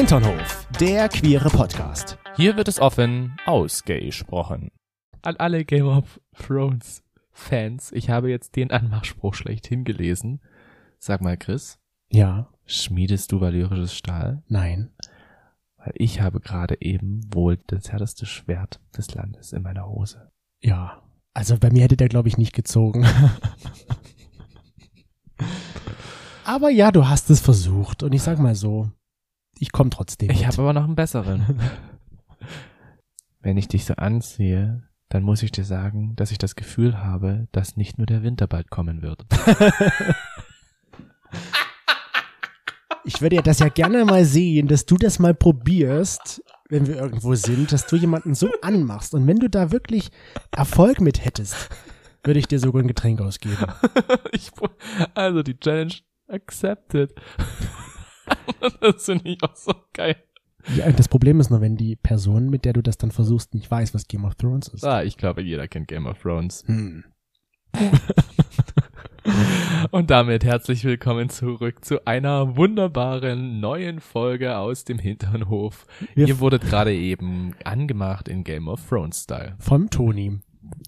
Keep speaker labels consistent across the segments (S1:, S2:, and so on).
S1: Hinternhof, der queere Podcast.
S2: Hier wird es offen ausgesprochen. An alle Game of Thrones Fans, ich habe jetzt den Anmachspruch schlechthin gelesen. Sag mal, Chris,
S1: Ja,
S2: schmiedest du valyrisches Stahl?
S1: nein.
S2: Weil ich habe gerade eben wohl das härteste Schwert des Landes in meiner Hose.
S1: Ja. Also bei mir hätte der, glaube ich, nicht gezogen. aber ja, du hast es versucht. Und ich sag mal so, ich komme trotzdem.
S2: Ich habe aber noch einen besseren. Wenn ich dich so ansehe, dann muss ich dir sagen, dass ich das Gefühl habe, dass nicht nur der Winter bald kommen wird.
S1: Ich würde ja das ja gerne mal sehen, dass du das mal probierst, wenn wir irgendwo sind, dass du jemanden so anmachst. Und wenn du da wirklich Erfolg mit hättest, würde ich dir sogar ein Getränk ausgeben.
S2: ich, also die Challenge accepted. das finde ich auch so geil.
S1: Ja, das Problem ist nur, wenn die Person, mit der du das dann versuchst, nicht weiß, was Game of Thrones ist.
S2: Ah, ich glaube, jeder kennt Game of Thrones.
S1: Hm.
S2: Und damit herzlich willkommen zurück zu einer wunderbaren neuen Folge aus dem Hinternhof.
S1: Wir
S2: Ihr wurdet gerade eben angemacht in Game of Thrones Style.
S1: Vom Toni.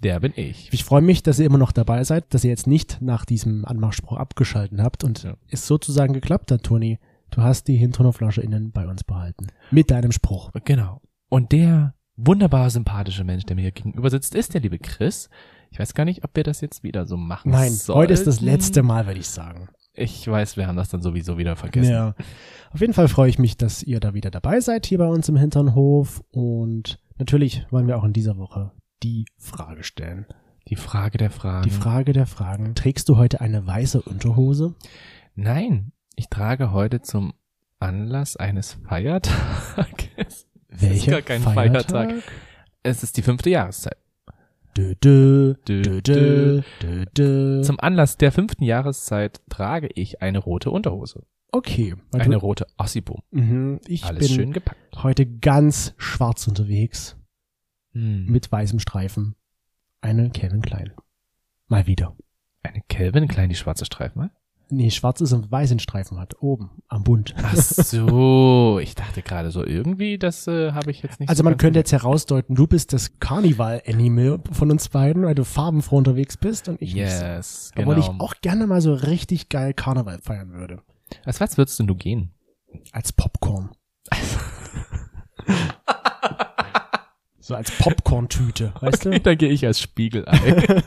S2: Der bin ich.
S1: Ich freue mich, dass ihr immer noch dabei seid, dass ihr jetzt nicht nach diesem Anmachspruch abgeschalten habt und
S2: Ja.
S1: es sozusagen geklappt hat, Toni. Du hast die Hinternhoflasche innen bei uns behalten. Mit deinem Spruch.
S2: Genau. Und der wunderbar sympathische Mensch, der mir hier gegenüber sitzt, ist der liebe Chris. Ich weiß gar nicht, ob wir das jetzt wieder so machen
S1: Nein,
S2: sollten.
S1: heute ist das letzte Mal, würde ich sagen.
S2: Ich weiß, wir haben das dann sowieso wieder vergessen.
S1: Ja. Auf jeden Fall freue ich mich, dass ihr da wieder dabei seid hier bei uns im Hinternhof. Und natürlich wollen wir auch in dieser Woche die Frage stellen.
S2: Die Frage der Fragen.
S1: Die Frage der Fragen. Trägst du heute eine weiße Unterhose?
S2: Nein, ich trage heute zum Anlass eines Feiertages. Es ist
S1: Welcher
S2: gar kein Feiertag. Es ist die fünfte Jahreszeit.
S1: Dö, dö,
S2: Dö. Zum Anlass der fünften Jahreszeit trage ich eine rote Unterhose.
S1: Okay.
S2: Eine rote Ossibum.
S1: mhm, ich
S2: Alles
S1: bin
S2: schön gepackt.
S1: heute ganz schwarz unterwegs.
S2: Hm.
S1: Mit weißem Streifen. Eine Calvin Klein. Mal wieder.
S2: Eine Calvin Klein, die schwarze Streifen hat?
S1: Nee, schwarz ist und weißen Streifen hat. Oben, am Bund.
S2: Ach so, ich dachte gerade so irgendwie, das äh, habe ich jetzt nicht
S1: Also
S2: so
S1: man könnte jetzt herausdeuten, du bist das Carnival-Animal von uns beiden, weil du farbenfroh unterwegs bist und ich nicht. so.
S2: Yes, genau.
S1: Obwohl ich auch gerne mal so richtig geil Karneval feiern würde.
S2: Als was würdest denn du gehen?
S1: Als Popcorn. so als Popcorn-Tüte, weißt du?
S2: da gehe ich als Spiegelei.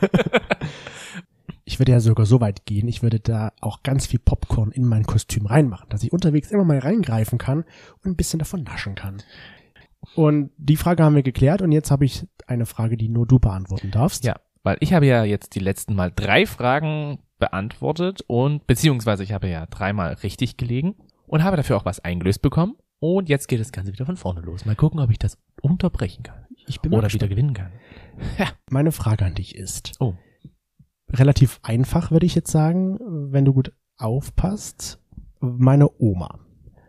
S1: Ich würde ja sogar so weit gehen, ich würde da auch ganz viel Popcorn in mein Kostüm reinmachen, dass ich unterwegs immer mal reingreifen kann und ein bisschen davon naschen kann. Und die Frage haben wir geklärt und jetzt habe ich eine Frage, die nur du beantworten darfst.
S2: ja, weil ich habe ja jetzt die letzten Mal drei Fragen beantwortet und beziehungsweise ich habe ja dreimal richtig gelegen und habe dafür auch was eingelöst bekommen. Und jetzt geht das Ganze wieder von vorne los. Mal gucken, ob ich das unterbrechen kann.
S1: Ich bin
S2: Oder wieder gewinnen kann.
S1: Meine Frage an dich ist,
S2: Oh.
S1: Relativ einfach, würde ich jetzt sagen, wenn du gut aufpasst. Meine Oma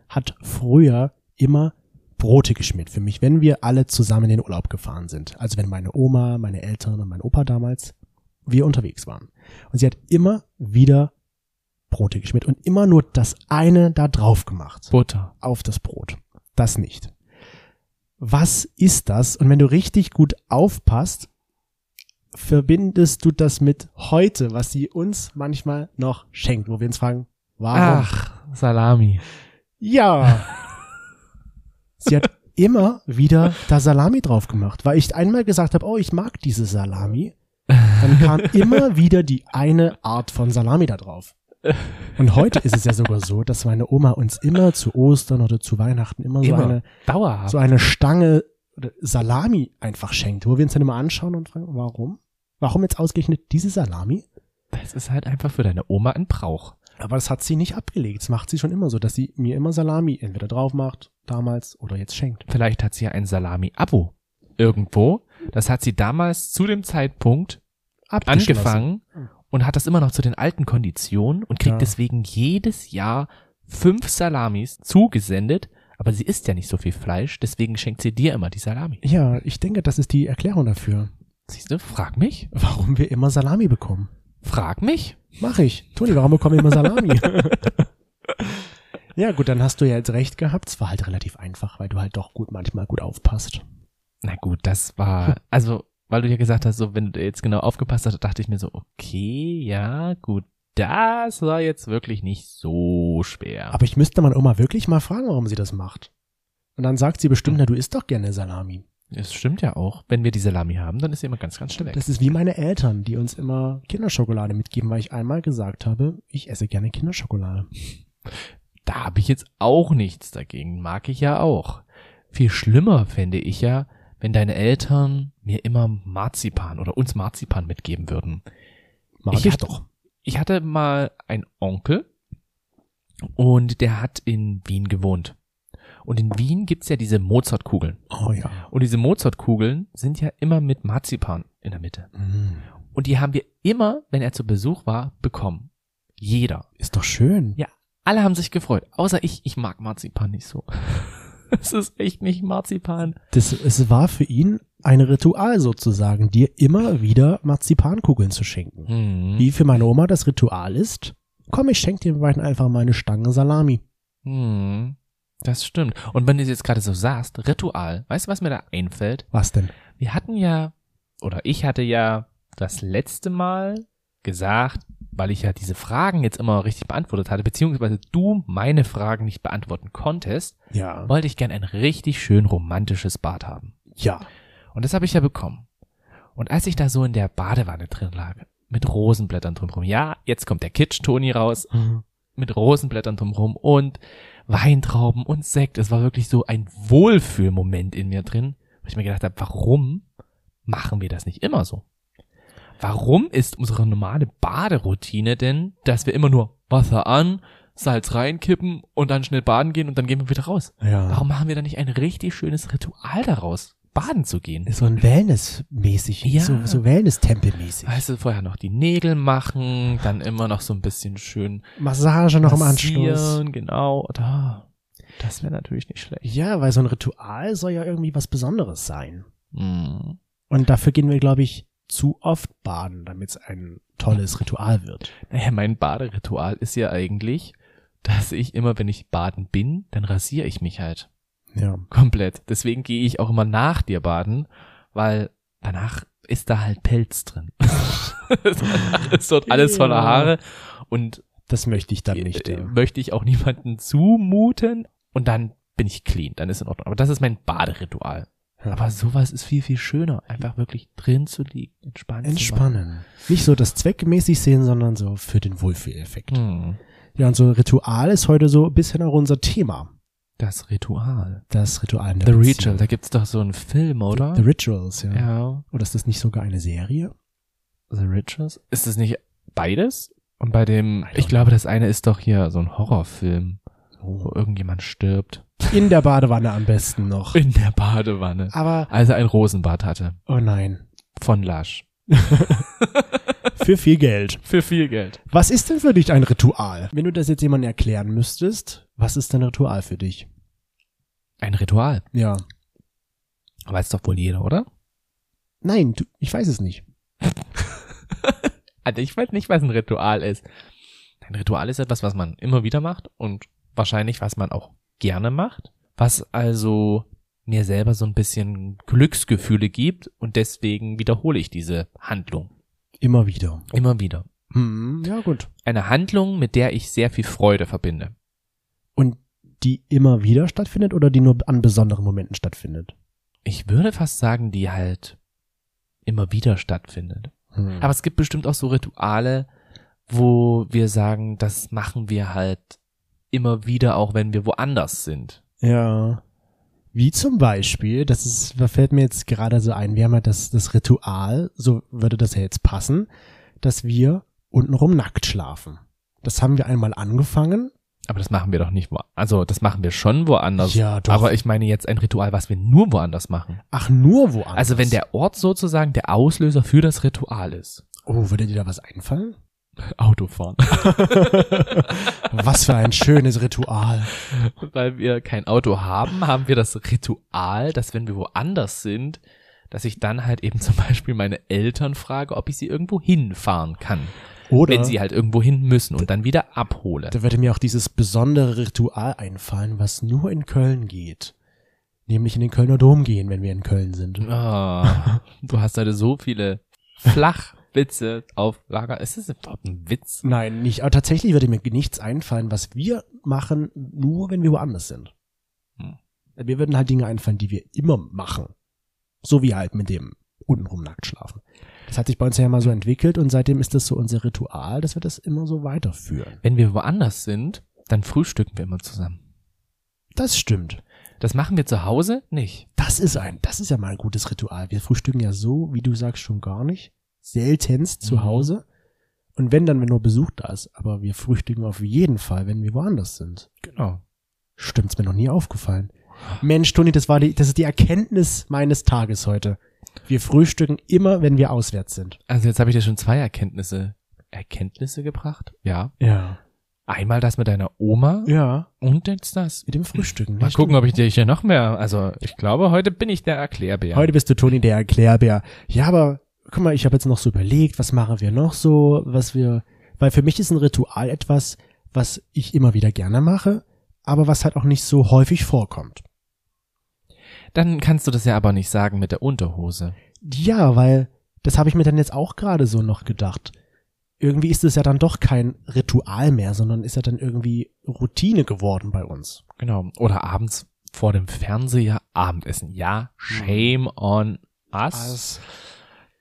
S1: hat früher immer Brote geschmiert für mich, wenn wir alle zusammen in den Urlaub gefahren sind. Also wenn meine Oma, meine Eltern und mein Opa damals wir unterwegs waren. Und sie hat immer wieder Brote geschmiert und immer nur das eine da drauf gemacht.
S2: Butter.
S1: Auf das Brot. Das nicht. Was ist das? Und wenn du richtig gut aufpasst, verbindest du das mit heute, was sie uns manchmal noch schenkt, wo wir uns fragen, warum?
S2: Ach, Salami.
S1: Ja. sie hat immer wieder da Salami drauf gemacht, weil ich einmal gesagt habe, oh, ich mag diese Salami. Dann kam immer wieder die eine Art von Salami da drauf. Und heute ist es ja sogar so, dass meine Oma uns immer zu Ostern oder zu Weihnachten immer so
S2: Immer.
S1: eine
S2: Dauerhaft.
S1: so eine Stange Salami einfach schenkt, wo wir uns dann immer anschauen und fragen, warum? Warum jetzt ausgerechnet diese Salami?
S2: Das ist halt einfach für deine Oma ein Brauch.
S1: Aber das hat sie nicht abgelegt. Das macht sie schon immer so, dass sie mir immer Salami entweder drauf macht, damals oder jetzt schenkt.
S2: Vielleicht hat sie ja ein Salami-Abo. Irgendwo. Das hat sie damals zu dem Zeitpunkt angefangen und hat das immer noch zu den alten Konditionen und kriegt
S1: Ja.
S2: deswegen jedes Jahr fünf Salamis zugesendet. Aber sie isst ja nicht so viel Fleisch, deswegen schenkt sie dir immer die Salami.
S1: Ja, ich denke, das ist die Erklärung dafür,
S2: Siehst du, frag mich.
S1: warum wir immer Salami bekommen.
S2: Frag mich.
S1: Mach ich. Toni, warum bekommen wir immer Salami? Ja, gut, dann hast du ja jetzt recht gehabt. Es war halt relativ einfach, weil du halt doch gut manchmal gut aufpasst.
S2: Na gut, das war, also, weil du ja gesagt hast, so, wenn du jetzt genau aufgepasst hast, dachte ich mir so, okay, ja, gut, das war jetzt wirklich nicht so schwer.
S1: Aber ich müsste meine Oma wirklich mal fragen, warum sie das macht. Und dann sagt sie bestimmt, na, du isst doch gerne Salami.
S2: Es stimmt ja auch. Wenn wir die Salami haben, dann ist sie immer ganz, ganz schnell weg.
S1: Das ist wie meine Eltern, die uns immer Kinderschokolade mitgeben, weil ich einmal gesagt habe, ich esse gerne Kinderschokolade.
S2: Da habe ich jetzt auch nichts dagegen. Mag ich ja auch. Viel schlimmer fände ich ja, wenn deine Eltern mir immer Marzipan oder uns Marzipan mitgeben würden.
S1: Mag ich,
S2: Ich hatte-
S1: doch.
S2: Ich hatte mal einen Onkel und der hat in Wien gewohnt. Und in Wien gibt's ja diese Mozartkugeln.
S1: Oh ja.
S2: Und diese Mozartkugeln sind ja immer mit Marzipan in der Mitte.
S1: Mm.
S2: Und die haben wir immer, wenn er zu Besuch war, bekommen. Jeder.
S1: Ist doch schön.
S2: Ja, alle haben sich gefreut. Außer ich, ich mag Marzipan nicht so. Es ist echt nicht Marzipan.
S1: Das, es war für ihn ein Ritual sozusagen, dir immer wieder Marzipankugeln zu schenken.
S2: Hm.
S1: Wie für meine Oma das Ritual ist, komm, ich schenke dir beiden einfach mal eine Stange Salami.
S2: Hm. Das stimmt. Und wenn du es jetzt gerade so sagst, Ritual, weißt du, was mir da einfällt?
S1: Was denn?
S2: Wir hatten ja, oder ich hatte ja das letzte Mal gesagt, weil ich ja diese Fragen jetzt immer richtig beantwortet hatte, beziehungsweise du meine Fragen nicht beantworten konntest,
S1: Ja.
S2: wollte ich gern ein richtig schön romantisches Bad haben.
S1: Ja.
S2: Und das habe ich ja bekommen. Und als ich da so in der Badewanne drin lag, mit Rosenblättern drumherum, ja, jetzt kommt der Kitsch-Toni raus, mit Rosenblättern drumherum und Weintrauben und Sekt. Es war wirklich so ein Wohlfühlmoment in mir drin, wo ich mir gedacht habe, warum machen wir das nicht immer so? Warum ist unsere normale Baderoutine denn, dass wir immer nur Wasser an, Salz reinkippen und dann schnell baden gehen und dann gehen wir wieder raus?
S1: Ja.
S2: Warum machen wir da nicht ein richtig schönes Ritual daraus, baden zu gehen?
S1: So ein Wellness-mäßig,
S2: Ja.
S1: so, so Wellness-Tempel-mäßig.
S2: Weißt du, vorher noch die Nägel machen, dann immer noch so ein bisschen schön
S1: Massage noch im Anschluss.
S2: genau. Da, das wäre natürlich nicht schlecht.
S1: Ja, weil so ein Ritual soll ja irgendwie was Besonderes sein.
S2: Hm.
S1: Und dafür gehen wir, glaube ich, zu oft baden, damit es ein tolles Ritual wird.
S2: Naja, mein Baderitual ist ja eigentlich, dass ich immer, wenn ich baden bin, dann rasiere ich mich halt
S1: Ja.
S2: komplett. Deswegen gehe ich auch immer nach dir baden, weil danach ist da halt Pelz drin. danach ist dort alles voller. Haare und
S1: Das möchte ich dann nicht.
S2: äh,
S1: Ja.
S2: möchte ich auch niemanden zumuten und dann bin ich clean, dann ist in Ordnung. Aber das ist mein Baderitual.
S1: Ja.
S2: Aber sowas ist viel, viel schöner. Einfach wirklich drin zu liegen, entspannen. zu
S1: Entspannen. Nicht so das zweckmäßig sehen, sondern so für den Wohlfühleffekt.
S2: Hm.
S1: Ja, und so Ritual ist heute so ein bisschen auch unser Thema.
S2: Das Ritual.
S1: Das Ritual in der
S2: The
S1: Beziehung.
S2: Ritual, da gibt's doch so einen Film, oder?
S1: The Rituals, ja.
S2: ja.
S1: Oder ist das nicht sogar eine Serie?
S2: The Rituals? Ist das nicht beides? Und bei dem, ich glaube, das eine ist doch hier so ein Horrorfilm, wo
S1: Oh.
S2: irgendjemand stirbt.
S1: In der Badewanne am besten noch.
S2: In der Badewanne.
S1: Aber,
S2: Als er ein Rosenbad hatte.
S1: oh nein.
S2: Von Lasch.
S1: Für viel Geld.
S2: Für viel Geld.
S1: Was ist denn für dich ein Ritual? Wenn du das jetzt jemandem erklären müsstest, was ist denn ein Ritual für dich?
S2: Ein Ritual.
S1: Ja.
S2: Weiß doch wohl jeder, oder?
S1: Nein, du, ich weiß es nicht.
S2: Also ich weiß nicht, was ein Ritual ist. Ein Ritual ist etwas, was man immer wieder macht und wahrscheinlich, was man auch gerne macht. Was also mir selber so ein bisschen Glücksgefühle gibt und deswegen wiederhole ich diese Handlung.
S1: Immer wieder.
S2: Immer wieder.
S1: Hm, ja, gut.
S2: Eine Handlung, mit der ich sehr viel Freude verbinde.
S1: Und die immer wieder stattfindet oder die nur an besonderen Momenten stattfindet?
S2: Ich würde fast sagen, die halt immer wieder stattfindet.
S1: Hm.
S2: Aber es gibt bestimmt auch so Rituale, wo wir sagen, das machen wir halt immer wieder, auch wenn wir woanders sind.
S1: Ja. Wie zum Beispiel, das ist, da fällt mir jetzt gerade so ein, wir haben ja das, das Ritual, so würde das ja jetzt passen, dass wir untenrum nackt schlafen. Das haben wir einmal angefangen.
S2: Aber das machen wir doch nicht wo, also das machen wir schon woanders.
S1: Ja, doch.
S2: Aber ich meine jetzt ein Ritual, was wir nur woanders machen.
S1: Ach, nur woanders.
S2: Also wenn der Ort sozusagen der Auslöser für das Ritual ist.
S1: Oh, würde dir da was einfallen?
S2: Autofahren.
S1: Was für ein schönes Ritual.
S2: Weil wir kein Auto haben, haben wir das Ritual, dass wenn wir woanders sind, dass ich dann halt eben zum Beispiel meine Eltern frage, ob ich sie irgendwo hinfahren kann.
S1: Oder
S2: wenn sie halt irgendwo hin müssen und dann wieder abhole.
S1: da würde mir auch dieses besondere Ritual einfallen, was nur in Köln geht. Nämlich in den Kölner Dom gehen, wenn wir in Köln sind.
S2: Ah, du hast heute so viele Flachwitze auf Lager. Ist das überhaupt ein Witz?
S1: Nein, nicht. Aber tatsächlich würde mir nichts einfallen, was wir machen, nur wenn wir woanders sind.
S2: Hm.
S1: Wir würden halt Dinge einfallen, die wir immer machen. So wie halt mit dem untenrum nackt schlafen. Das hat sich bei uns ja mal so entwickelt und seitdem ist das so unser Ritual, dass wir das immer so weiterführen.
S2: Wenn wir woanders sind, dann frühstücken wir immer zusammen.
S1: Das stimmt.
S2: Das machen wir zu Hause nicht.
S1: Das ist ein, das ist ja mal ein gutes Ritual. Wir frühstücken ja so, wie du sagst, schon gar nicht. Seltenst zu
S2: Mhm.
S1: Hause. Und wenn dann, wenn nur Besuch da ist. Aber wir frühstücken auf jeden Fall, wenn wir woanders sind.
S2: Genau.
S1: Stimmt's mir noch nie aufgefallen. Mensch, Toni, das war die, das ist die Erkenntnis meines Tages heute. Wir frühstücken immer, wenn wir auswärts sind.
S2: Also jetzt habe ich dir schon zwei Erkenntnisse, Erkenntnisse gebracht. Ja.
S1: Ja.
S2: Einmal das mit deiner Oma
S1: Ja.
S2: und jetzt das.
S1: Mit dem Frühstücken.
S2: Mal gucken, ob ich dir hier noch mehr. Also ich glaube, heute bin ich der Erklärbär.
S1: Heute bist du Toni der Erklärbär. Ja, aber guck mal, ich habe jetzt noch so überlegt, was machen wir noch so, was wir, weil für mich ist ein Ritual etwas, was ich immer wieder gerne mache, aber was halt auch nicht so häufig vorkommt.
S2: Dann kannst du das ja aber nicht sagen mit der Unterhose.
S1: Ja, weil das habe ich mir dann jetzt auch gerade so noch gedacht. Irgendwie ist es ja dann doch kein Ritual mehr, sondern ist ja dann irgendwie Routine geworden bei uns.
S2: Genau. Oder abends vor dem Fernseher Abendessen. Ja, shame on us.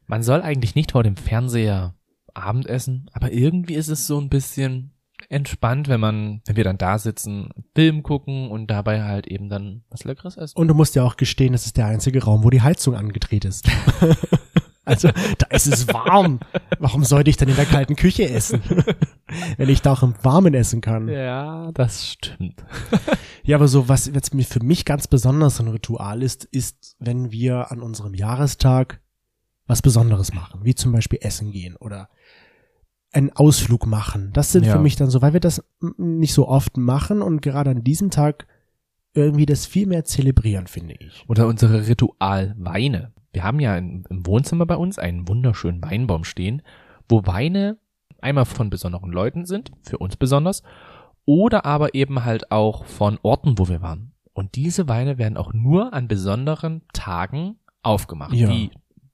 S2: Man soll eigentlich nicht vor dem Fernseher Abendessen, aber irgendwie ist es so ein bisschen entspannt, wenn man, wenn wir dann da sitzen, Film gucken und dabei halt eben dann was Leckeres essen.
S1: Und du musst ja auch gestehen, das ist der einzige Raum, wo die Heizung angedreht ist. also, da ist es warm. Warum sollte ich dann in der kalten Küche essen? Wenn ich da auch im Warmen essen kann.
S2: Ja, das stimmt.
S1: Ja, aber so, was jetzt für mich ganz besonders ein Ritual ist, ist, wenn wir an unserem Jahrestag was Besonderes machen, wie zum Beispiel essen gehen oder einen Ausflug machen. Das sind
S2: Ja.
S1: für mich dann so, weil wir das nicht so oft machen und gerade an diesem Tag irgendwie das viel mehr zelebrieren, finde ich.
S2: Oder unsere Ritualweine. Wir haben ja im, im Wohnzimmer bei uns einen wunderschönen Weinbaum stehen, wo Weine einmal von besonderen Leuten sind, für uns besonders, oder aber eben halt auch von Orten, wo wir waren. Und diese Weine werden auch nur an besonderen Tagen aufgemacht,
S1: Ja.
S2: wie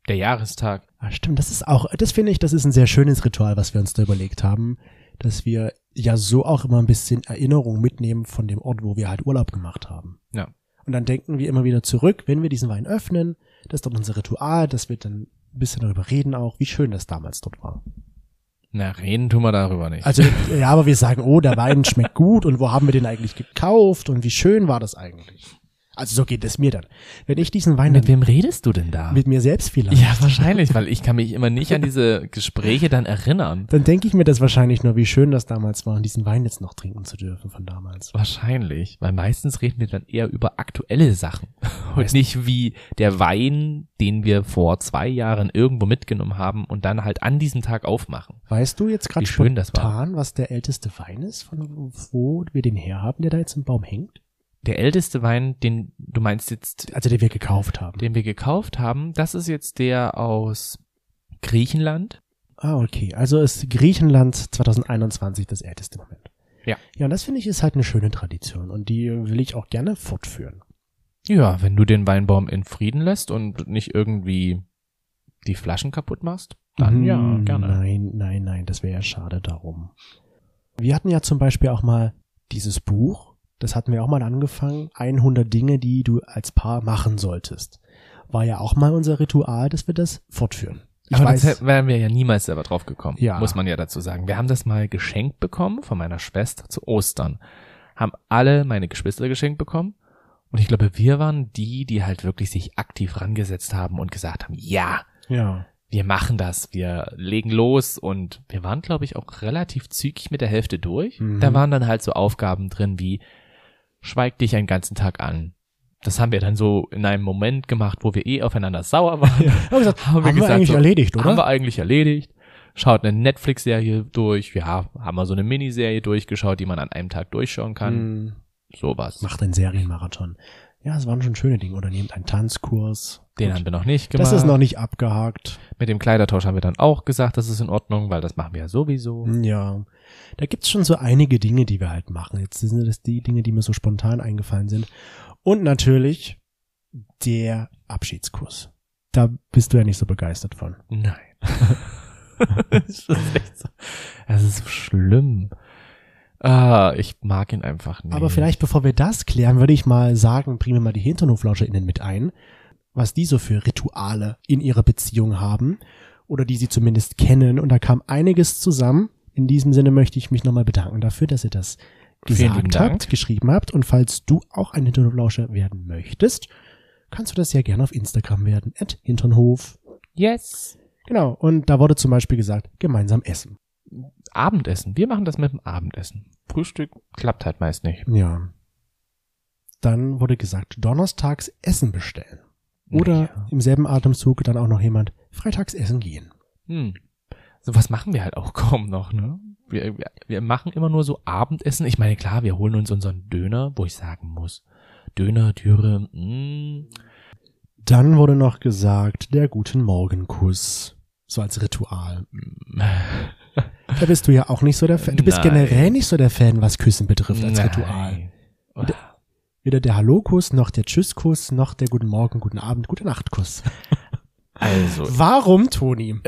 S2: der Jahrestag.
S1: Ah, stimmt, das ist auch, das finde ich, das ist ein sehr schönes Ritual, was wir uns da überlegt haben, dass wir ja so auch immer ein bisschen Erinnerung mitnehmen von dem Ort, wo wir halt Urlaub gemacht haben.
S2: Ja.
S1: Und dann denken wir immer wieder zurück, wenn wir diesen Wein öffnen, das ist doch unser Ritual, das wird dann ein bisschen darüber reden auch, wie schön das damals dort war.
S2: Na, reden tun wir darüber nicht.
S1: Also, ja, aber wir sagen, oh, der Wein schmeckt gut und wo haben wir den eigentlich gekauft und wie schön war das eigentlich? Also so geht es mir dann. Wenn ich diesen Wein
S2: mit wem redest du denn da?
S1: mit mir selbst vielleicht
S2: ja, wahrscheinlich, weil ich kann mich immer nicht an diese Gespräche dann erinnern.
S1: dann denke ich mir das wahrscheinlich nur, wie schön das damals war, diesen Wein jetzt noch trinken zu dürfen von damals.
S2: Wahrscheinlich, weil meistens reden wir dann eher über aktuelle Sachen und nicht wie der Wein, den wir vor zwei Jahren irgendwo mitgenommen haben und dann halt an diesem Tag aufmachen.
S1: Weißt du jetzt gerade
S2: Wie schön das war.
S1: spontan, was der älteste Wein ist, von wo wir den herhaben, der da jetzt im Baum hängt?
S2: Der älteste Wein, den du meinst jetzt,
S1: Also den wir gekauft haben.
S2: den wir gekauft haben, das ist jetzt der aus Griechenland.
S1: ah, okay. Also ist Griechenland 2021 das älteste Moment.
S2: Ja.
S1: Ja, und das finde ich ist halt eine schöne Tradition und die will ich auch gerne fortführen.
S2: Ja, wenn du den Weinbaum in Frieden lässt und nicht irgendwie die Flaschen kaputt machst, dann ja,
S1: Hm,
S2: gerne.
S1: Nein, nein, nein, das wäre ja schade darum. Wir hatten ja zum Beispiel auch mal dieses Buch, das hatten wir auch mal angefangen, 100 Dinge, die du als Paar machen solltest. War ja auch mal unser Ritual, dass wir das fortführen. Ich
S2: Aber
S1: weiß,
S2: das wären wir ja niemals selber drauf gekommen,
S1: Ja.
S2: muss man ja dazu sagen. Wir haben das mal geschenkt bekommen von meiner Schwester zu Ostern. Haben alle meine Geschwister geschenkt bekommen. Und ich glaube, wir waren die, die halt wirklich sich aktiv rangesetzt haben und gesagt haben, ja,
S1: ja,
S2: wir machen das, wir legen los und wir waren, glaube ich, auch relativ zügig mit der Hälfte durch.
S1: Mhm.
S2: Da waren dann halt so Aufgaben drin wie, schweig dich einen ganzen Tag an. Das haben wir dann so in einem Moment gemacht, wo wir eh aufeinander sauer waren.
S1: haben wir, gesagt, haben wir
S2: gesagt,
S1: eigentlich
S2: so,
S1: erledigt, oder?
S2: Haben wir eigentlich erledigt. Schaut eine Netflix-Serie durch. Ja, haben wir so eine Miniserie durchgeschaut, die man an einem Tag durchschauen kann.
S1: Hm,
S2: Sowas.
S1: macht einen Serienmarathon. Ja, es waren schon schöne Dinge. Oder nehmt einen Tanzkurs.
S2: Den
S1: Gut.
S2: haben wir noch nicht gemacht.
S1: Das ist noch nicht abgehakt.
S2: Mit dem Kleidertausch haben wir dann auch gesagt, das ist in Ordnung, weil das machen wir ja sowieso.
S1: Ja. Da gibt's schon so einige Dinge, die wir halt machen. Jetzt sind das die Dinge, die mir so spontan eingefallen sind. Und natürlich der Abschiedskurs. Da bist du ja nicht so begeistert von.
S2: Nein. das ist echt so. Das ist so schlimm. Ah, ich mag ihn einfach nicht.
S1: Aber vielleicht, bevor wir das klären, würde ich mal sagen, bringen wir mal die HinternhoflauscherInnen mit ein, was die so für Rituale in ihrer Beziehung haben oder die sie zumindest kennen. Und da kam einiges zusammen. In diesem Sinne möchte ich mich nochmal bedanken dafür, dass ihr das gesagt habt, geschrieben habt. Und falls du auch ein Hinternhoflauscher werden möchtest, kannst du das ja gerne auf Instagram werden, at Hinternhof.
S2: Yes.
S1: Genau. Und da wurde zum Beispiel gesagt, gemeinsam essen.
S2: Abendessen. Wir machen das mit dem Abendessen. Frühstück klappt halt meist nicht.
S1: Ja. Dann wurde gesagt, donnerstags Essen bestellen. Oder
S2: Ja.
S1: im selben Atemzug dann auch noch jemand freitags essen gehen.
S2: Hm. So was machen wir halt auch kaum noch, ne? Wir, wir, wir machen immer nur so Abendessen. Ich meine, klar, wir holen uns unseren Döner, wo ich sagen muss, Döner, Dürre, mm,
S1: Dann wurde noch gesagt, der guten Morgenkuss. So als Ritual. Da bist du ja auch nicht so der Fan. Du bist
S2: Nein.
S1: generell nicht so der Fan, was Küssen betrifft als Ritual.
S2: Nein.
S1: Weder der Hallo-Kuss, noch der Tschüss-Kuss, noch der Guten Morgen, Guten Abend, Gute Nacht-Kuss.
S2: Also,
S1: Warum, Toni?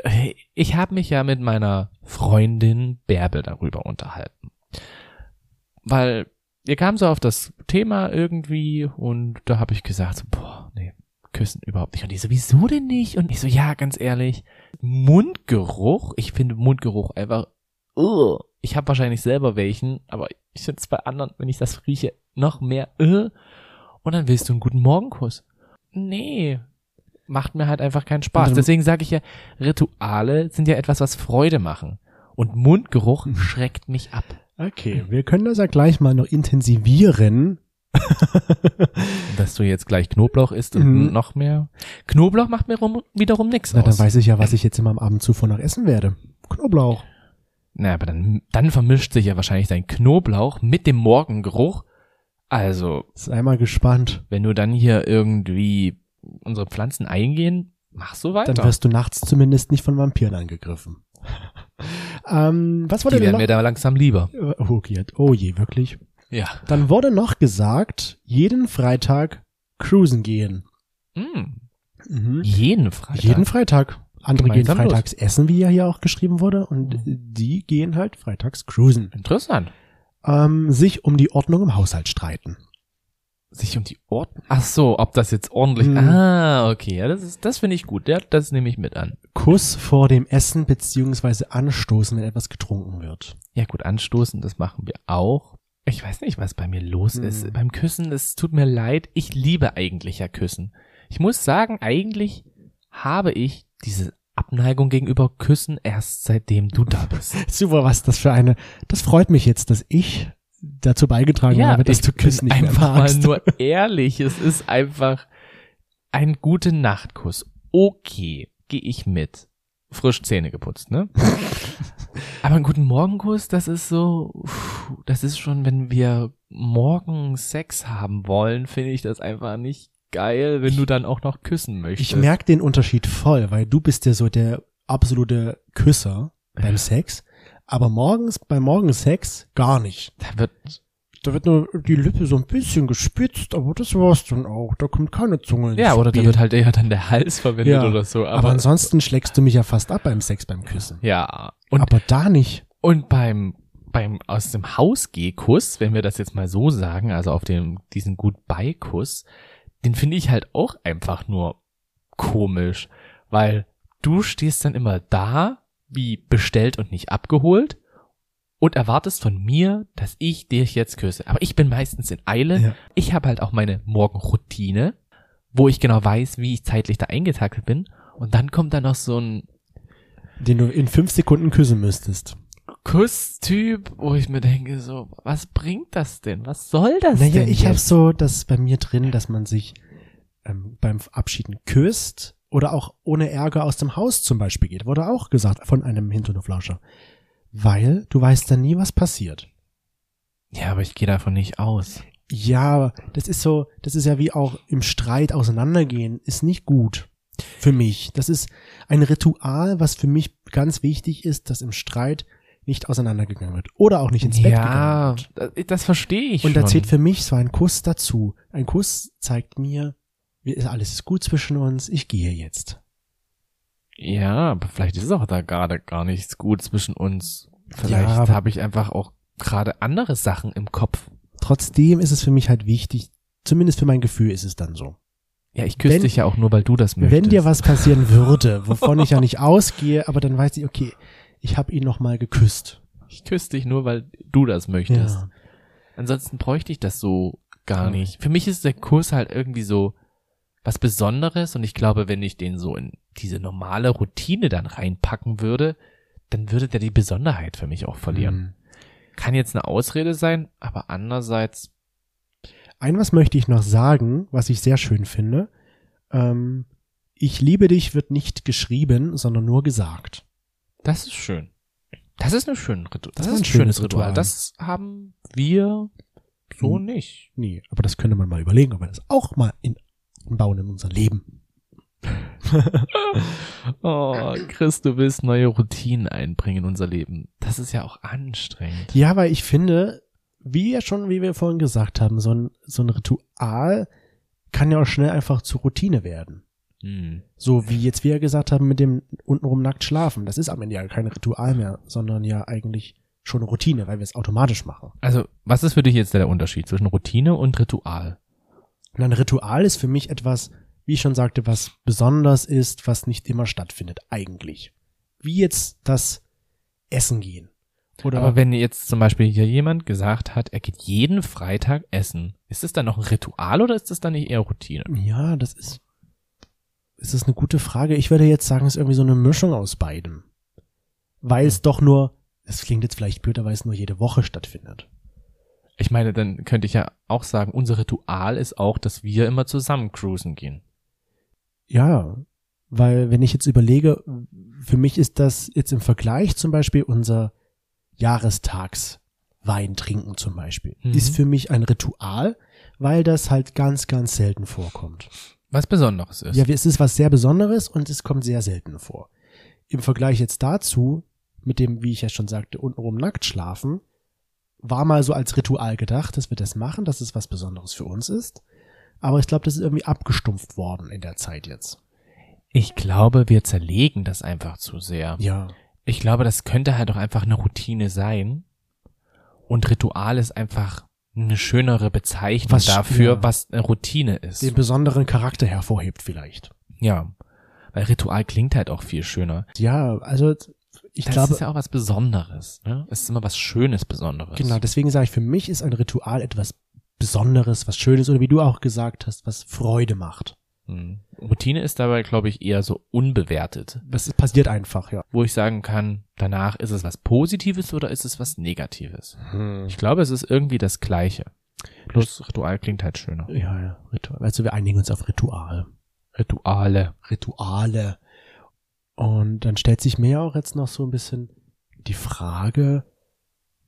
S2: Ich habe mich ja mit meiner Freundin Bärbel darüber unterhalten. Weil wir kamen so auf das Thema irgendwie und da habe ich gesagt, so, boah, nee, küssen überhaupt nicht. Und die so, wieso denn nicht? Und ich so, ja, ganz ehrlich, Mundgeruch, ich finde Mundgeruch einfach, uh, ich habe wahrscheinlich selber welchen, aber ich finde es bei anderen, wenn ich das rieche, noch mehr, uh, und dann willst du einen guten Morgenkuss. Nee, macht mir halt einfach keinen Spaß. Deswegen sage ich ja, Rituale sind ja etwas, was Freude machen. Und Mundgeruch
S1: Mhm.
S2: schreckt mich ab.
S1: Okay, wir können das ja gleich mal noch intensivieren.
S2: Dass du jetzt gleich Knoblauch isst und
S1: Mhm.
S2: noch mehr. Knoblauch macht mir rum, wiederum nix
S1: Na, dann weiß ich ja, was ich jetzt immer am Abend zuvor noch essen werde. Knoblauch.
S2: Na, aber dann, dann vermischt sich ja wahrscheinlich dein Knoblauch mit dem Morgengeruch. Also,
S1: Sei mal gespannt.
S2: wenn du dann hier irgendwie unsere Pflanzen eingehen, mach so weiter.
S1: Dann wirst du nachts zumindest nicht von Vampiren angegriffen. ähm, was wurde
S2: Die
S1: denn
S2: werden mir da langsam lieber.
S1: Äh, Oh, je, oh je, wirklich.
S2: Ja.
S1: Dann wurde noch gesagt, jeden Freitag cruisen gehen.
S2: Mm.
S1: Mhm.
S2: Jeden Freitag.
S1: Jeden Freitag. Andere gehen
S2: Gemeinsam los.
S1: freitags essen, wie ja hier auch geschrieben wurde, und die gehen halt freitags cruisen.
S2: Interessant.
S1: Ähm, sich um die Ordnung im Haushalt streiten.
S2: Sich um die Ordnung. Ach so, ob das jetzt ordentlich.
S1: Hm.
S2: Ah, okay. Ja, das ist, das finde ich gut. Ja, das nehme ich mit an.
S1: Kuss vor dem Essen beziehungsweise Anstoßen, wenn etwas getrunken wird.
S2: Ja, gut, anstoßen, das machen wir auch. Ich weiß nicht, was bei mir los
S1: Hm.
S2: ist. Beim Küssen, es tut mir leid. Ich liebe eigentlich ja Küssen. Ich muss sagen, eigentlich habe ich diese Abneigung gegenüber Küssen erst seitdem du da bist.
S1: Super, was das für eine. Das freut mich jetzt, dass ich dazu beigetragen habe, dass du Küssen nicht
S2: einfach mal nur ehrlich. Es ist einfach ein gute Nachtkuss. Okay, gehe ich mit. Frisch Zähne geputzt, ne? Aber einen guten Morgenkuss, das ist so, das ist schon, wenn wir morgen Sex haben wollen, finde ich das einfach nicht geil, wenn du dann auch noch küssen möchtest.
S1: Ich merke den Unterschied voll, weil du bist ja so der absolute Küsser beim Sex, aber morgens beim Morgensex gar nicht.
S2: da wird,
S1: Da wird nur die Lippe so ein bisschen gespitzt, aber das war's dann auch. Da kommt keine Zunge ins
S2: ja, oder da
S1: Spiel.
S2: wird halt eher dann der Hals verwendet
S1: Ja,
S2: oder so.
S1: aber,
S2: Aber,
S1: ansonsten schlägst du mich ja fast ab beim Sex, beim Küssen.
S2: ja, und
S1: aber da nicht.
S2: Und beim, beim aus dem Hausgehkuss, wenn wir das jetzt mal so sagen, also auf dem, diesen Goodbye-Kuss, den finde ich halt auch einfach nur komisch, weil du stehst dann immer da, wie bestellt und nicht abgeholt und erwartest von mir, dass ich dich jetzt küsse. Aber ich bin meistens in Eile.
S1: Ja.
S2: Ich habe halt auch meine Morgenroutine, wo ich genau weiß, wie ich zeitlich da eingetakelt bin. Und dann kommt da noch so ein
S1: Den du in fünf Sekunden küssen müsstest.
S2: Kusstyp, wo ich mir denke, so, was bringt das denn? Was soll das
S1: Naja,
S2: denn?
S1: ich habe so das bei mir drin, dass man sich ähm, beim Abschieden küsst oder auch ohne Ärger aus dem Haus zum Beispiel geht. Wurde auch gesagt von einem Hinternoflauscher. Weil du weißt dann nie, was passiert.
S2: Ja, aber ich gehe davon nicht aus.
S1: Ja, das ist so, das ist ja wie auch im Streit auseinandergehen, ist nicht gut für mich. Das ist ein Ritual, was für mich ganz wichtig ist, dass im Streit nicht auseinandergegangen wird oder auch nicht ins Bett gegangen
S2: ja,
S1: wird.
S2: das, das verstehe ich
S1: Und da zählt für mich so ein Kuss dazu. Ein Kuss zeigt mir, alles ist gut zwischen uns, ich gehe jetzt.
S2: Ja, aber vielleicht ist auch da gerade gar nichts gut zwischen uns.
S1: Ja,
S2: Vielleicht
S1: aber-
S2: habe ich einfach auch gerade andere Sachen im Kopf.
S1: Trotzdem ist es für mich halt wichtig, zumindest für mein Gefühl ist es dann so.
S2: Ja, ich küsse
S1: Wenn-
S2: dich ja auch nur, weil du das möchtest.
S1: Wenn dir was passieren würde, wovon ich ja nicht ausgehe, aber dann weiß ich, okay, ich habe ihn noch mal geküsst.
S2: Ich küsse dich nur, weil du das möchtest.
S1: Ja.
S2: Ansonsten bräuchte ich das so gar
S1: Ja.
S2: nicht. Für mich ist der Kurs halt irgendwie so was Besonderes und ich glaube, wenn ich den so in diese normale Routine dann reinpacken würde, dann würde der die Besonderheit für mich auch verlieren.
S1: Mhm.
S2: Kann jetzt eine Ausrede sein, aber andererseits,
S1: Ein was möchte ich noch sagen, was ich sehr schön finde. Ähm, ich liebe dich wird nicht geschrieben, sondern nur gesagt.
S2: das ist schön. Das ist eine schöne Ritual. Das,
S1: Das
S2: ist ein schönes Ritual.
S1: Ritual.
S2: Das haben wir so nicht.
S1: Nee, aber das könnte man mal überlegen, ob wir das auch mal in, bauen in unser Leben.
S2: Oh, Chris, du willst neue Routinen einbringen in unser Leben. Das ist ja auch anstrengend.
S1: Ja, weil ich finde, wie ja schon, wie wir vorhin gesagt haben, so ein, so ein Ritual kann ja auch schnell einfach zur Routine werden.
S2: Hm.
S1: So wie jetzt wir gesagt haben mit dem untenrum nackt schlafen. Das ist am Ende ja kein Ritual mehr, sondern ja eigentlich schon Routine, weil wir es automatisch machen.
S2: Also, was ist für dich jetzt der Unterschied zwischen Routine und Ritual?
S1: Und ein Ritual ist für mich etwas, wie ich schon sagte, was besonders ist, was nicht immer stattfindet, eigentlich. Wie jetzt das Essen gehen. Oder
S2: Aber wenn jetzt zum Beispiel hier jemand gesagt hat, er geht jeden Freitag essen, ist das dann noch ein Ritual oder ist das dann nicht eher Routine?
S1: ja, das ist, ist das eine gute Frage. Ich würde jetzt sagen, es ist irgendwie so eine Mischung aus beidem. Weil es doch nur, es klingt jetzt vielleicht blöd, weil es nur jede Woche stattfindet.
S2: Ich meine, dann könnte ich ja auch sagen, unser Ritual ist auch, dass wir immer zusammen cruisen gehen.
S1: Ja, weil wenn ich jetzt überlege, für mich ist das jetzt im Vergleich zum Beispiel unser Jahrestagswein trinken zum Beispiel,
S2: Mhm.
S1: ist für mich ein Ritual, weil das halt ganz, ganz selten vorkommt.
S2: Was Besonderes ist.
S1: Ja, es ist was sehr Besonderes und es kommt sehr selten vor. Im Vergleich jetzt dazu, mit dem, wie ich ja schon sagte, untenrum nackt schlafen, war mal so als Ritual gedacht, dass wir das machen, dass es was Besonderes für uns ist. Aber ich glaube, das ist irgendwie abgestumpft worden in der Zeit jetzt.
S2: Ich glaube, wir zerlegen das einfach zu sehr.
S1: Ja.
S2: Ich glaube, das könnte halt auch einfach eine Routine sein. Und Ritual ist einfach eine schönere Bezeichnung
S1: Was-
S2: dafür,
S1: ja.
S2: was eine Routine ist.
S1: den besonderen Charakter hervorhebt vielleicht.
S2: Ja. Weil Ritual klingt halt auch viel schöner.
S1: Ja, also ich
S2: das
S1: glaube,
S2: ist ja auch was Besonderes. Ne? Es ist immer was Schönes Besonderes.
S1: genau, deswegen sage ich, für mich ist ein Ritual etwas Besonderes, was Schönes oder wie du auch gesagt hast, was Freude macht.
S2: Hm. Routine ist dabei, glaube ich, eher so unbewertet.
S1: Das passiert einfach, ja.
S2: Wo ich sagen kann, danach ist es was Positives oder ist es was Negatives. Ich glaube, es ist irgendwie das Gleiche. Plus Ritual klingt halt schöner.
S1: Ja, ja, Ritual. Also wir einigen uns auf Ritual.
S2: Rituale.
S1: Rituale. Und dann stellt sich mir auch jetzt noch so ein bisschen die Frage,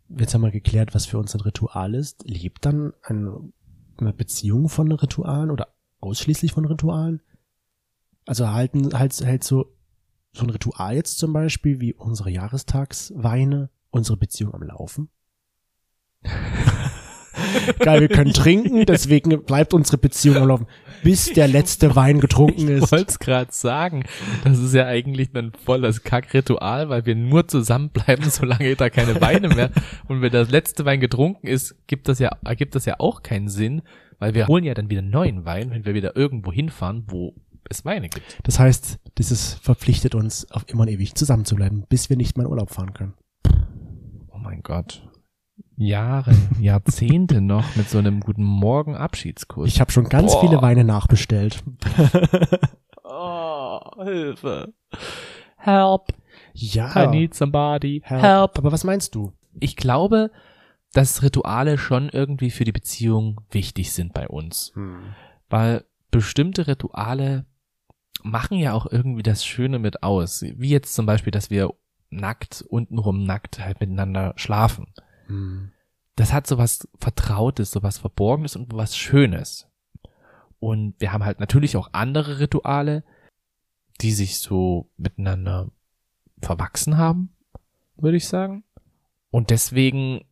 S1: jetzt haben wir geklärt, was für uns ein Ritual ist. Lebt dann eine, eine Beziehung von Ritualen oder ausschließlich von Ritualen? Also halten, halt, hält so, so ein Ritual jetzt zum Beispiel wie unsere Jahrestagsweine unsere Beziehung am Laufen? Geil, wir können trinken, deswegen bleibt unsere Beziehung am Laufen, bis der letzte Wein getrunken
S2: Ich
S1: ist.
S2: wollte es gerade sagen. Das ist ja eigentlich dann voll das Kackritual, weil wir nur zusammenbleiben, solange da keine Weine mehr. Und wenn das letzte Wein getrunken ist, gibt das ja, ergibt das ja auch keinen Sinn, weil wir holen ja dann wieder neuen Wein, wenn wir wieder irgendwo hinfahren, wo es Weine gibt.
S1: Das heißt, dieses verpflichtet uns, auf immer und ewig zusammenzubleiben, bis wir nicht mehr in Urlaub fahren können.
S2: Oh mein Gott. Jahre, Jahrzehnte noch mit so einem guten Morgen Abschiedskuss.
S1: Ich habe schon ganz
S2: Boah.
S1: viele Weine nachbestellt.
S2: oh, Hilfe. Help.
S1: Ja.
S2: I need somebody.
S1: help. Aber was meinst du?
S2: Ich glaube, dass Rituale schon irgendwie für die Beziehung wichtig sind bei uns. Weil bestimmte Rituale machen ja auch irgendwie das Schöne mit aus. Wie jetzt zum Beispiel, dass wir nackt, untenrum nackt halt miteinander schlafen.
S1: Hm.
S2: das hat so was Vertrautes, so was Verborgenes und was Schönes. Und wir haben halt natürlich auch andere Rituale, die sich so miteinander verwachsen haben, würde ich sagen. Und deswegen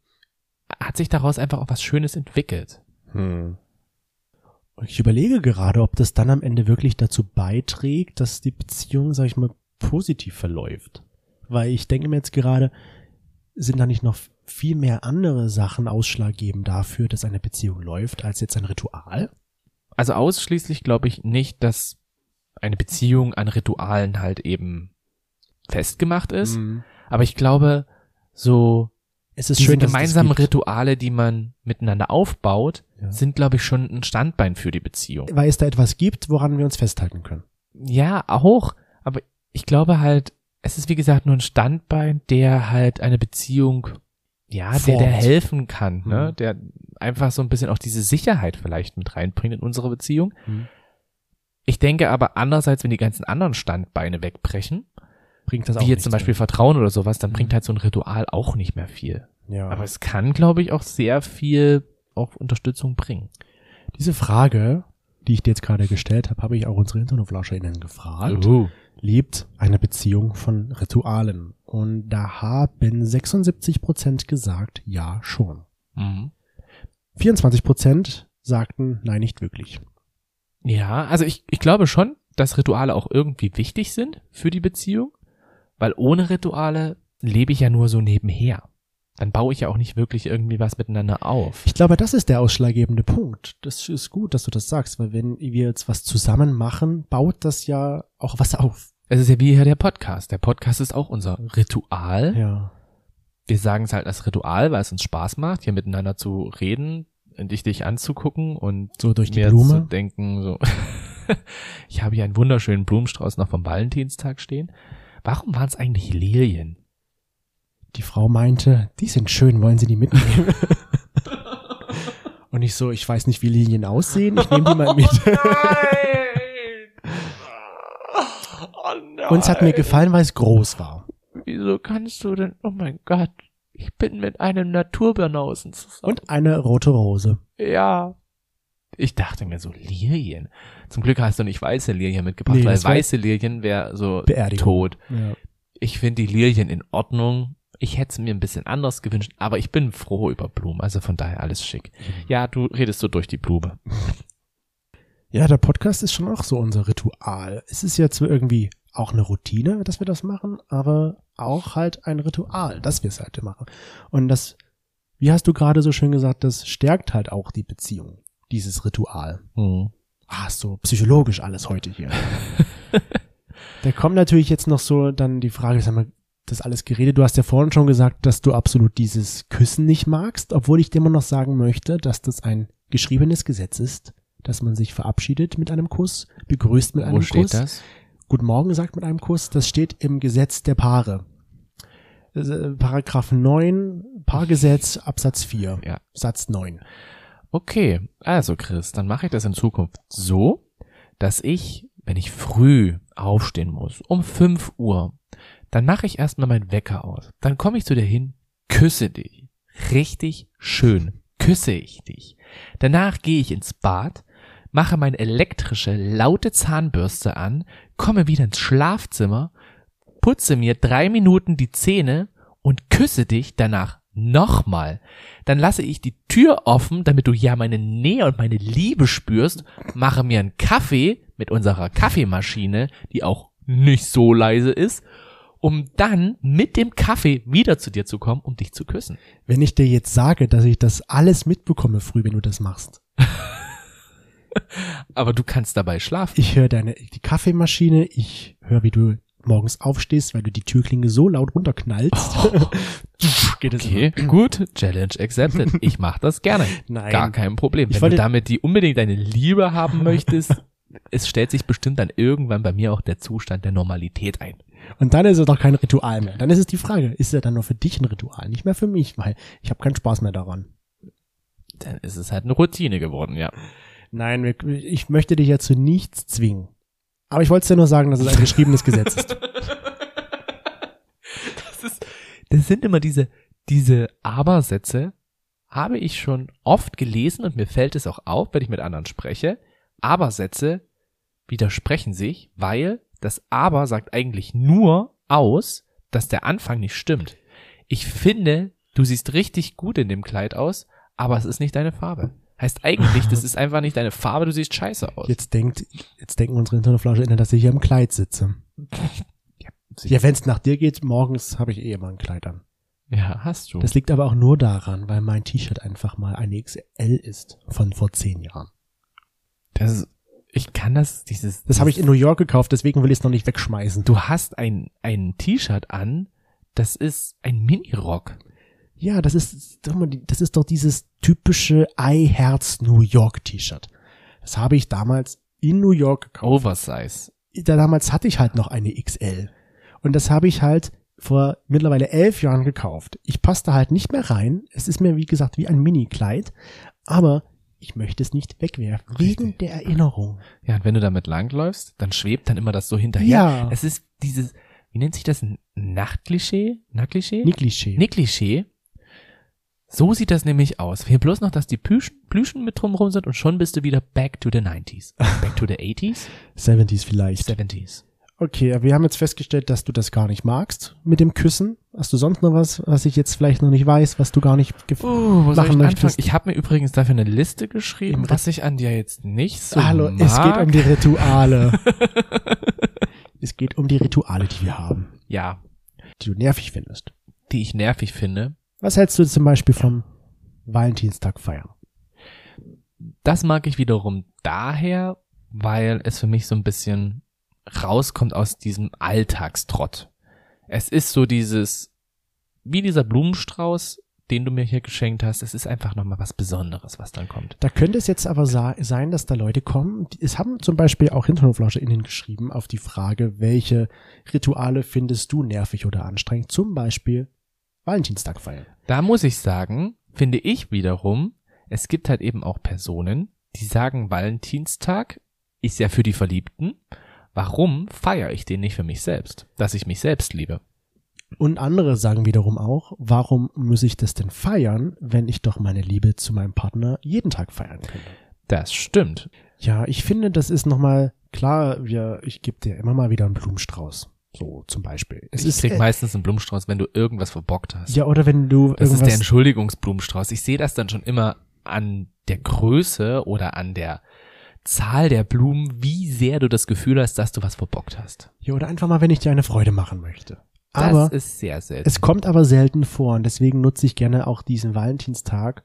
S2: hat sich daraus einfach auch was Schönes entwickelt.
S1: Hm. Ich überlege gerade, ob das dann am Ende wirklich dazu beiträgt, dass die Beziehung, sag ich mal, positiv verläuft. Weil ich denke mir jetzt gerade, sind da nicht noch viel mehr andere Sachen ausschlaggebend dafür, dass eine Beziehung läuft, als jetzt ein Ritual?
S2: Also ausschließlich glaube ich nicht, dass eine Beziehung an Ritualen halt eben festgemacht ist.
S1: Mhm.
S2: Aber ich glaube, so
S1: Es ist
S2: diese
S1: schön,
S2: gemeinsamen. Rituale, die man miteinander aufbaut,
S1: Ja.
S2: sind, glaube ich, schon ein Standbein für die Beziehung.
S1: Weil es da etwas gibt, woran wir uns festhalten können.
S2: Ja, auch. Aber ich glaube halt, es ist wie gesagt nur ein Standbein, der halt eine Beziehung, ja, der, der helfen kann, ne?
S1: Mhm.
S2: Der einfach so ein bisschen auch diese Sicherheit vielleicht mit reinbringt in unsere Beziehung.
S1: Mhm.
S2: Ich denke aber andererseits, wenn die ganzen anderen Standbeine wegbrechen,
S1: Bringt das auch
S2: wie jetzt zum Beispiel
S1: mehr.
S2: Vertrauen oder sowas, dann bringt
S1: Mhm.
S2: halt so ein Ritual auch nicht mehr viel.
S1: Ja.
S2: Aber es kann, glaube ich, auch sehr viel auch Unterstützung bringen.
S1: Diese Frage, die ich dir jetzt gerade gestellt habe, habe ich auch unsere HinternoflauscherInnen gefragt.
S2: Uh.
S1: Lebt eine Beziehung von Ritualen? Und da haben 76 Prozent gesagt, ja, schon.
S2: Mhm.
S1: 24 Prozent sagten, nein, nicht wirklich.
S2: Ja, also ich, ich glaube schon, dass Rituale auch irgendwie wichtig sind für die Beziehung, weil ohne Rituale lebe ich ja nur so nebenher. Dann baue ich ja auch nicht wirklich irgendwie was miteinander auf.
S1: Ich glaube, das ist der ausschlaggebende Punkt. Das ist gut, dass du das sagst, weil wenn wir jetzt was zusammen machen, baut das ja auch was auf.
S2: Es ist ja wie hier der Podcast. Der Podcast ist auch unser Ritual.
S1: Ja.
S2: Wir sagen es halt als Ritual, weil es uns Spaß macht, hier miteinander zu reden, dich dich anzugucken und
S1: So durch die Blume.
S2: zu denken, so. ich habe hier einen wunderschönen Blumenstrauß noch vom Valentinstag stehen. Warum waren es eigentlich Lilien?
S1: Die Frau meinte, die sind schön, wollen Sie die mitnehmen? Und ich so, ich weiß nicht, wie Lilien aussehen, ich nehme die mal mit.
S2: Oh nein.
S1: Uns hat mir gefallen, weil es groß war.
S2: Wieso kannst du denn? Oh mein Gott. Ich bin mit einem Naturbanausen zusammen.
S1: Und eine rote Rose.
S2: Ja. Ich dachte mir so, Lilien. Zum Glück hast du nicht weiße Lilien mitgebracht,
S1: Nee,
S2: weil weiße Lilien wäre so tot.
S1: Ja.
S2: Ich finde die Lilien in Ordnung. Ich hätte es mir ein bisschen anders gewünscht, aber ich bin froh über Blumen, also von daher alles schick. Ja, du redest so durch die Blume.
S1: ja, der Podcast ist schon auch so unser Ritual. Es ist ja zwar irgendwie auch eine Routine, dass wir das machen, aber auch halt ein Ritual, dass wir es halt machen. Und das, wie hast du gerade so schön gesagt, das stärkt halt auch die Beziehung, dieses Ritual.
S2: Hm.
S1: Ah, ist so psychologisch alles heute hier. da kommt natürlich jetzt noch so dann die Frage, sag mal, das alles geredet. Du hast ja vorhin schon gesagt, dass du absolut dieses Küssen nicht magst, obwohl ich dir immer noch sagen möchte, dass das ein geschriebenes Gesetz ist, dass man sich verabschiedet mit einem Kuss, begrüßt mit einem
S2: Wo steht
S1: Kuss,
S2: das?
S1: Guten Morgen sagt mit einem Kuss. Das steht im Gesetz der Paare. Äh, Paragraph 9, Paargesetz, Absatz 4,
S2: Ja.
S1: Satz 9.
S2: Okay, also Chris, dann mache ich das in Zukunft so, dass ich, wenn ich früh aufstehen muss, um 5 Uhr, dann mache ich erstmal meinen Wecker aus. Dann komme ich zu dir hin, küsse dich. Richtig schön küsse ich dich. Danach gehe ich ins Bad, mache meine elektrische, laute Zahnbürste an, komme wieder ins Schlafzimmer, putze mir drei Minuten die Zähne und küsse dich danach nochmal. Dann lasse ich die Tür offen, damit du ja meine Nähe und meine Liebe spürst, mache mir einen Kaffee mit unserer Kaffeemaschine, die auch nicht so leise ist, um dann mit dem Kaffee wieder zu dir zu kommen, um dich zu küssen.
S1: Wenn ich dir jetzt sage, dass ich das alles mitbekomme früh, wenn du das machst.
S2: Aber du kannst dabei schlafen.
S1: Ich höre deine, die Kaffeemaschine, ich höre, wie du morgens aufstehst, weil du die Türklinge so laut runterknallst. Geht es
S2: Okay, gut, Challenge accepted. Ich mach das gerne.
S1: Nein.
S2: Gar kein Problem.
S1: Ich
S2: Wenn du damit die unbedingt deine Liebe haben möchtest, es stellt sich bestimmt dann irgendwann bei mir auch der Zustand der Normalität ein.
S1: Und dann ist es doch kein Ritual mehr. Dann ist es die Frage, ist er dann nur für dich ein Ritual, nicht mehr für mich, weil ich habe keinen Spaß mehr daran.
S2: Dann ist es halt eine Routine geworden, ja.
S1: Nein, ich möchte dich ja zu nichts zwingen. Aber ich wollte dir nur sagen, dass es ein geschriebenes Gesetz ist.
S2: Das ist, das sind immer diese, diese Aber-Sätze. habe ich schon oft gelesen und mir fällt es auch auf, wenn ich mit anderen spreche. Aber-Sätze widersprechen sich, weil das Aber sagt eigentlich nur aus, dass der Anfang nicht stimmt. Ich finde, du siehst richtig gut in dem Kleid aus, aber es ist nicht deine Farbe. Heißt eigentlich, das ist einfach nicht deine Farbe, du siehst scheiße aus.
S1: Jetzt denkt, jetzt denken unsere Internetflasche, dass ich hier im Kleid sitze. Ja, wenn es nach dir geht, morgens habe ich eh immer ein Kleid an.
S2: Ja, hast du.
S1: Das liegt aber auch nur daran, weil mein T-Shirt einfach mal eine XL ist von vor zehn Jahren.
S2: Das ist, ich kann das, dieses.
S1: Das habe ich in New York gekauft, deswegen will ich es noch nicht wegschmeißen.
S2: Du hast ein, ein T-Shirt an, das ist ein Mini-Rock.
S1: Ja, das ist, das ist doch dieses typische I Herz New York T-Shirt. Das habe ich damals in New York gekauft.
S2: Oversize.
S1: Da damals hatte ich halt noch eine XL. Und das habe ich halt vor mittlerweile elf Jahren gekauft. Ich passte halt nicht mehr rein. Es ist mir, wie gesagt, wie ein Mini-Kleid. Aber ich möchte es nicht wegwerfen. Wegen der Erinnerung.
S2: Ja, und wenn du damit langläufst, dann schwebt dann immer das so hinterher.
S1: Ja.
S2: Es ist dieses, wie nennt sich das? Nachtklischee? Nachtklischee?
S1: Niklischee.
S2: Niklischee. So sieht das nämlich aus. Hier bloß noch, dass die Plüschen, Plüschen mit drumherum sind und schon bist du wieder back to the 90s. Back to the 80s?
S1: 70s vielleicht.
S2: 70s.
S1: Okay, wir haben jetzt festgestellt, dass du das gar nicht magst mit dem Küssen. Hast du sonst noch was, was ich jetzt vielleicht noch nicht weiß, was du gar nicht
S2: uh, wo machen ich möchtest? Anfangen? Ich habe mir übrigens dafür eine Liste geschrieben, was ich an dir jetzt nicht so
S1: Hallo,
S2: mag.
S1: es geht um die Rituale. es geht um die Rituale, die wir haben.
S2: Ja.
S1: Die du nervig findest.
S2: Die ich nervig finde.
S1: Was hältst du zum Beispiel vom Valentinstag feiern?
S2: Das mag ich wiederum daher, weil es für mich so ein bisschen rauskommt aus diesem Alltagstrott. Es ist so dieses, wie dieser Blumenstrauß, den du mir hier geschenkt hast, es ist einfach nochmal was Besonderes, was dann kommt.
S1: Da könnte es jetzt aber sein, dass da Leute kommen, es haben zum Beispiel auch HinterhoflauscherInnen geschrieben auf die Frage, welche Rituale findest du nervig oder anstrengend? Zum Beispiel Valentinstag feiern.
S2: Da muss ich sagen, finde ich wiederum, es gibt halt eben auch Personen, die sagen, Valentinstag ist ja für die Verliebten Warum feiere ich den nicht für mich selbst? Dass ich mich selbst liebe.
S1: Und andere sagen wiederum auch, warum muss ich das denn feiern, wenn ich doch meine Liebe zu meinem Partner jeden Tag feiern könnte?
S2: Das stimmt.
S1: Ja, ich finde, das ist nochmal klar, wir, ich gebe dir immer mal wieder einen Blumenstrauß. So zum Beispiel.
S2: Es ich ist, krieg äh, meistens einen Blumenstrauß, wenn du irgendwas verbockt hast.
S1: Ja, oder wenn du.
S2: Das ist der Entschuldigungsblumenstrauß. Ich sehe das dann schon immer an der Größe oder an der Zahl der Blumen, wie sehr du das Gefühl hast, dass du was verbockt hast.
S1: Ja, oder einfach mal, wenn ich dir eine Freude machen möchte.
S2: Aber das ist sehr selten.
S1: Es kommt aber selten vor und deswegen nutze ich gerne auch diesen Valentinstag,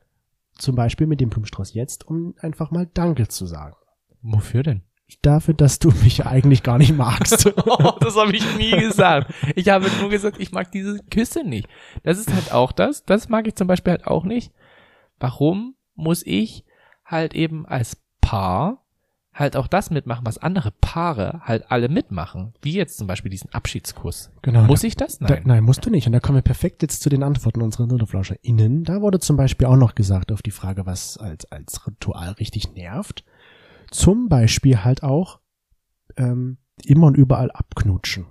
S1: zum Beispiel mit dem Blumenstrauß jetzt, um einfach mal Danke zu sagen.
S2: Wofür denn?
S1: Dafür, dass du mich eigentlich gar nicht magst.
S2: oh, das habe ich nie gesagt. Ich habe nur gesagt, ich mag diese Küsse nicht. Das ist halt auch das. Das mag ich zum Beispiel halt auch nicht. Warum muss ich halt eben als Paar halt auch das mitmachen, was andere Paare halt alle mitmachen. Wie jetzt zum Beispiel diesen Abschiedskuss.
S1: Genau.
S2: Muss ich das?
S1: Nein. Da, nein, musst du nicht. Und da kommen wir perfekt jetzt zu den Antworten unserer NutterflauscherInnen. Da wurde zum Beispiel auch noch gesagt auf die Frage, was als, als Ritual richtig nervt. Zum Beispiel halt auch ähm, immer und überall abknutschen.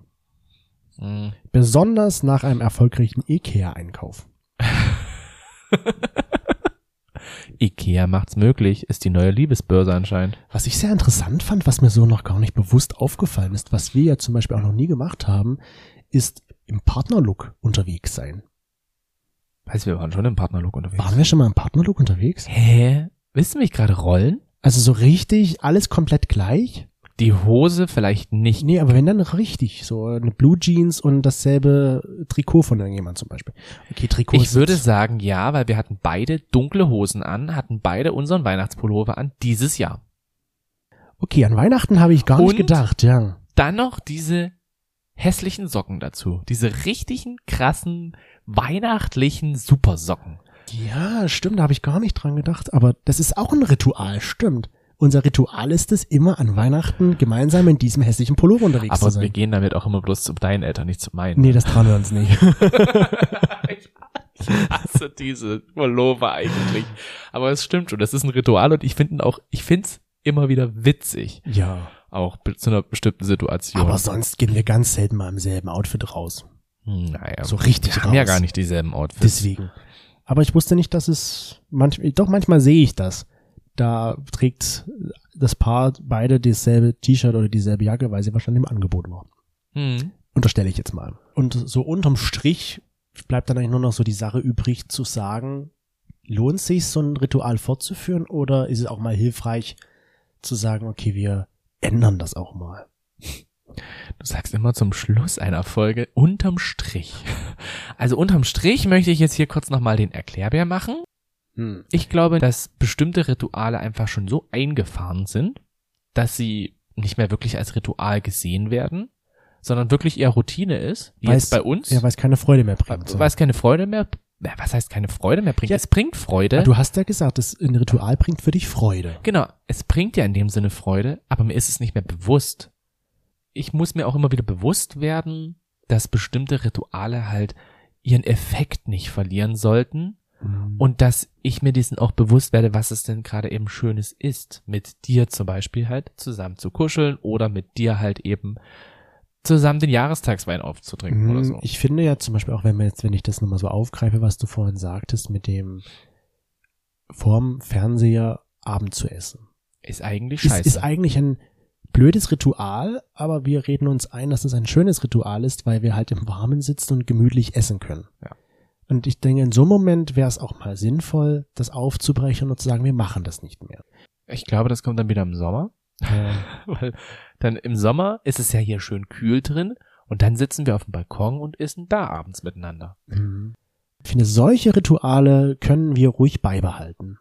S1: Mhm. Besonders nach einem erfolgreichen Ikea-Einkauf.
S2: Ikea macht's möglich, ist die neue Liebesbörse anscheinend.
S1: Was ich sehr interessant fand, was mir so noch gar nicht bewusst aufgefallen ist, was wir ja zum Beispiel auch noch nie gemacht haben, ist im Partnerlook unterwegs sein.
S2: Weißt du, wir waren schon im Partnerlook unterwegs.
S1: Waren wir schon mal im Partnerlook unterwegs?
S2: Hä? Willst du mich gerade rollen?
S1: Also so richtig, alles komplett gleich?
S2: Die Hose vielleicht nicht.
S1: Nee, aber wenn dann richtig, so eine Blue Jeans und dasselbe Trikot von irgendjemand zum Beispiel.
S2: Okay, Trikot. Ich würde sagen ja, weil wir hatten beide dunkle Hosen an, hatten beide unseren Weihnachtspullover an dieses Jahr.
S1: Okay, an Weihnachten habe ich gar und nicht gedacht, ja.
S2: Dann noch diese hässlichen Socken dazu. Diese richtigen krassen weihnachtlichen Supersocken.
S1: Ja, stimmt, da habe ich gar nicht dran gedacht, aber das ist auch ein Ritual, stimmt. Unser Ritual ist es, immer an Weihnachten gemeinsam in diesem hässlichen Pullover unterwegs
S2: Aber
S1: zu sein.
S2: wir gehen damit auch immer bloß zu deinen Eltern, nicht zu meinen.
S1: Nee, das trauen wir uns nicht.
S2: ich hasse diese Pullover eigentlich. Aber es stimmt schon, das ist ein Ritual und ich finde auch, ich find's immer wieder witzig.
S1: Ja.
S2: Auch zu einer bestimmten Situation.
S1: Aber sonst gehen wir ganz selten mal im selben Outfit raus.
S2: Hm, naja.
S1: So richtig
S2: wir haben ja gar nicht dieselben Outfits.
S1: Deswegen. Aber ich wusste nicht, dass es manchmal, doch manchmal sehe ich das. Da trägt das Paar beide dasselbe T-Shirt oder dieselbe Jacke, weil sie wahrscheinlich im Angebot war.
S2: Hm.
S1: Unterstelle ich jetzt mal. Und so unterm Strich bleibt dann eigentlich nur noch so die Sache übrig zu sagen, lohnt sich so ein Ritual fortzuführen oder ist es auch mal hilfreich zu sagen, okay, wir ändern das auch mal?
S2: Du sagst immer zum Schluss einer Folge unterm Strich. Also unterm Strich möchte ich jetzt hier kurz nochmal den Erklärbär machen.
S1: Hm.
S2: Ich glaube, dass bestimmte Rituale einfach schon so eingefahren sind, dass sie nicht mehr wirklich als Ritual gesehen werden, sondern wirklich eher Routine ist, wie
S1: Weil's-
S2: jetzt bei uns.
S1: Ja, weil es keine Freude mehr bringt. so.
S2: weil es keine Freude mehr, ja, was heißt keine Freude mehr bringt?
S1: Ja.
S2: Es bringt Freude.
S1: Du hast ja gesagt, das ein Ritual bringt für dich Freude.
S2: Genau, es bringt ja in dem Sinne Freude, aber mir ist es nicht mehr bewusst. Ich muss mir auch immer wieder bewusst werden, dass bestimmte Rituale halt ihren Effekt nicht verlieren sollten und dass ich mir diesen auch bewusst werde, was es denn gerade eben Schönes ist, mit dir zum Beispiel halt zusammen zu kuscheln oder mit dir halt eben zusammen den Jahrestagswein aufzutrinken oder so.
S1: Mhm. Ich finde ja zum Beispiel auch, wenn wir jetzt, wenn ich das nochmal so aufgreife, was du vorhin sagtest, mit dem vorm Fernseher Abend zu essen.
S2: Ist eigentlich
S1: Ist,
S2: scheiße.
S1: ist eigentlich ein blödes Ritual, aber wir reden uns ein, dass es ein schönes Ritual ist, weil wir halt im Warmen sitzen und gemütlich essen können.
S2: Ja.
S1: Und ich denke, in so einem Moment wäre es auch mal sinnvoll, das aufzubrechen und zu sagen, wir machen das nicht mehr.
S2: ich glaube, das kommt dann wieder im Sommer. Weil dann im Sommer ist es ja hier schön kühl drin und dann sitzen wir auf dem Balkon und essen da abends miteinander.
S1: Mhm. Ich finde, solche Rituale können wir ruhig beibehalten,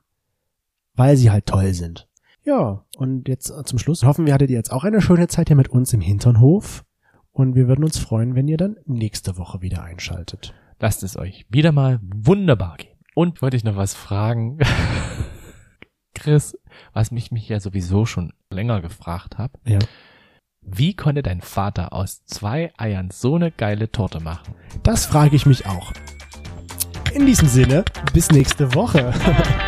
S1: weil sie halt toll sind. Ja, und jetzt äh, zum Schluss hoffen wir, hattet ihr jetzt auch eine schöne Zeit hier mit uns im Hinternhof. Und wir würden uns freuen, wenn ihr dann nächste Woche wieder einschaltet.
S2: Lasst es euch wieder mal wunderbar gehen. Und wollte ich noch was fragen. Chris, was mich mich ja sowieso schon länger gefragt habe.
S1: Ja.
S2: Wie konnte dein Vater aus zwei Eiern so eine geile Torte machen?
S1: Das frage ich mich auch. In diesem Sinne, bis nächste Woche.